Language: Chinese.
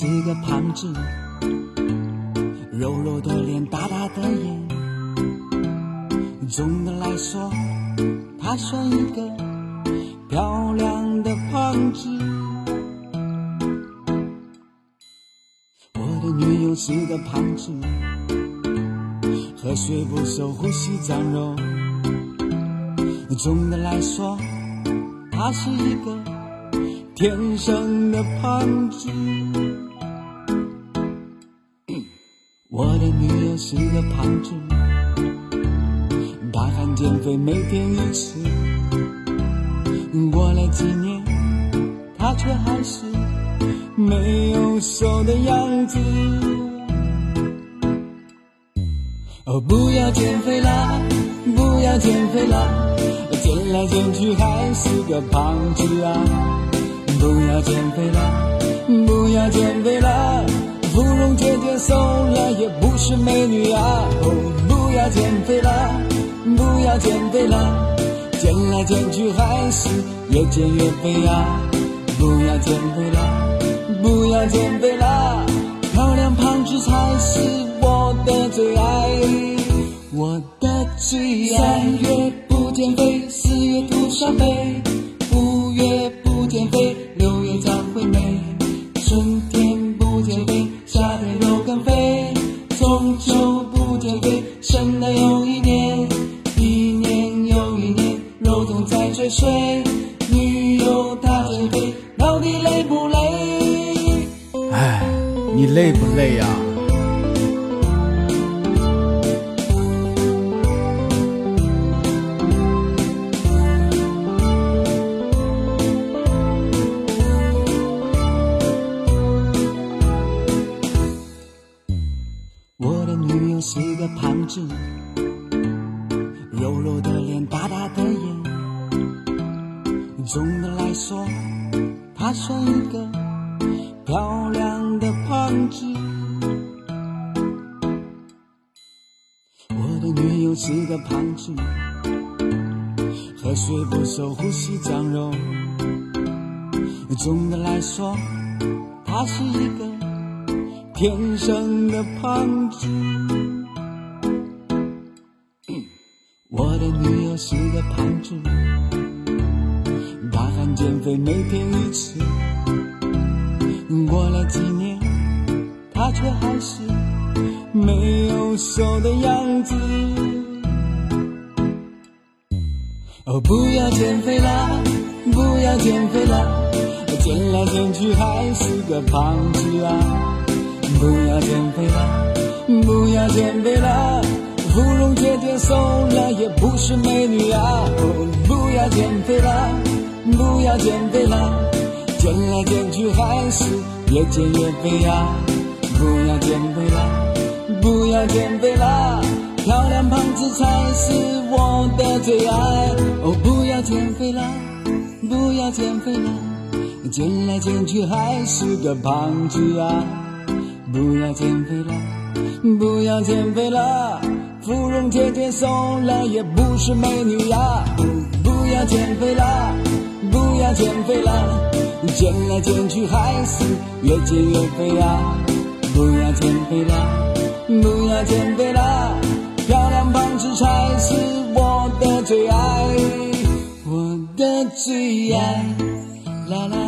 是个胖子，肉肉的脸，大大的眼。总的来说，她算一个漂亮的胖子。我的女友是个胖子，喝水不收，呼吸脏肉。总的来说，她是一个天生的胖子。我的女友是个胖子，大喊减肥每天一次。过了几年，她却还是没有瘦的样子。哦，不要减肥啦，不要减肥啦。减来减去还是个胖子啊！不要减肥了，不要减肥了，姐姐瘦了也不是美女啊！哦，不要减肥了，不要减肥了，减来减去还是越减越肥啊！不要减肥了，不要减肥了，漂亮胖子才是我的最爱，我的最爱。三月不减肥。四月徒伤悲，终究不减肥，圣诞又一年，一年又一年，肉总在追随。女友她减肥，到底累不累？唉，你累不累呀？是个胖子，肉肉的脸，大大的眼。总的来说，她算一个漂亮的胖子。我的女友是个胖子，喝水不收，呼吸长肉。总的来说，她是一个。天生的胖子，是个胖子，大喊减肥每天一次。过了几年，她却还是没有瘦的样子。哦，不要减肥啦，不要减肥啦，减来减去还是个胖子啊。不要减肥啦，不要减肥啦，芙蓉姐姐瘦了也不是美女啊！不要减肥啦，不要减肥啦，减来减去还是越减越肥啊！不要减肥啦，不要减肥啦，漂亮胖子才是我的最爱！哦，不要减肥啦，不要减肥啦，减来减去还是个胖子啊！不要减肥啦，不要减肥啦，芙蓉姐姐瘦了也不是美女呀！不要减肥啦，不要减肥啦，减来减去还是越减越肥啊！不要减肥啦，不要减肥啦，漂亮胖子才是我的最爱，我的最爱，啦啦。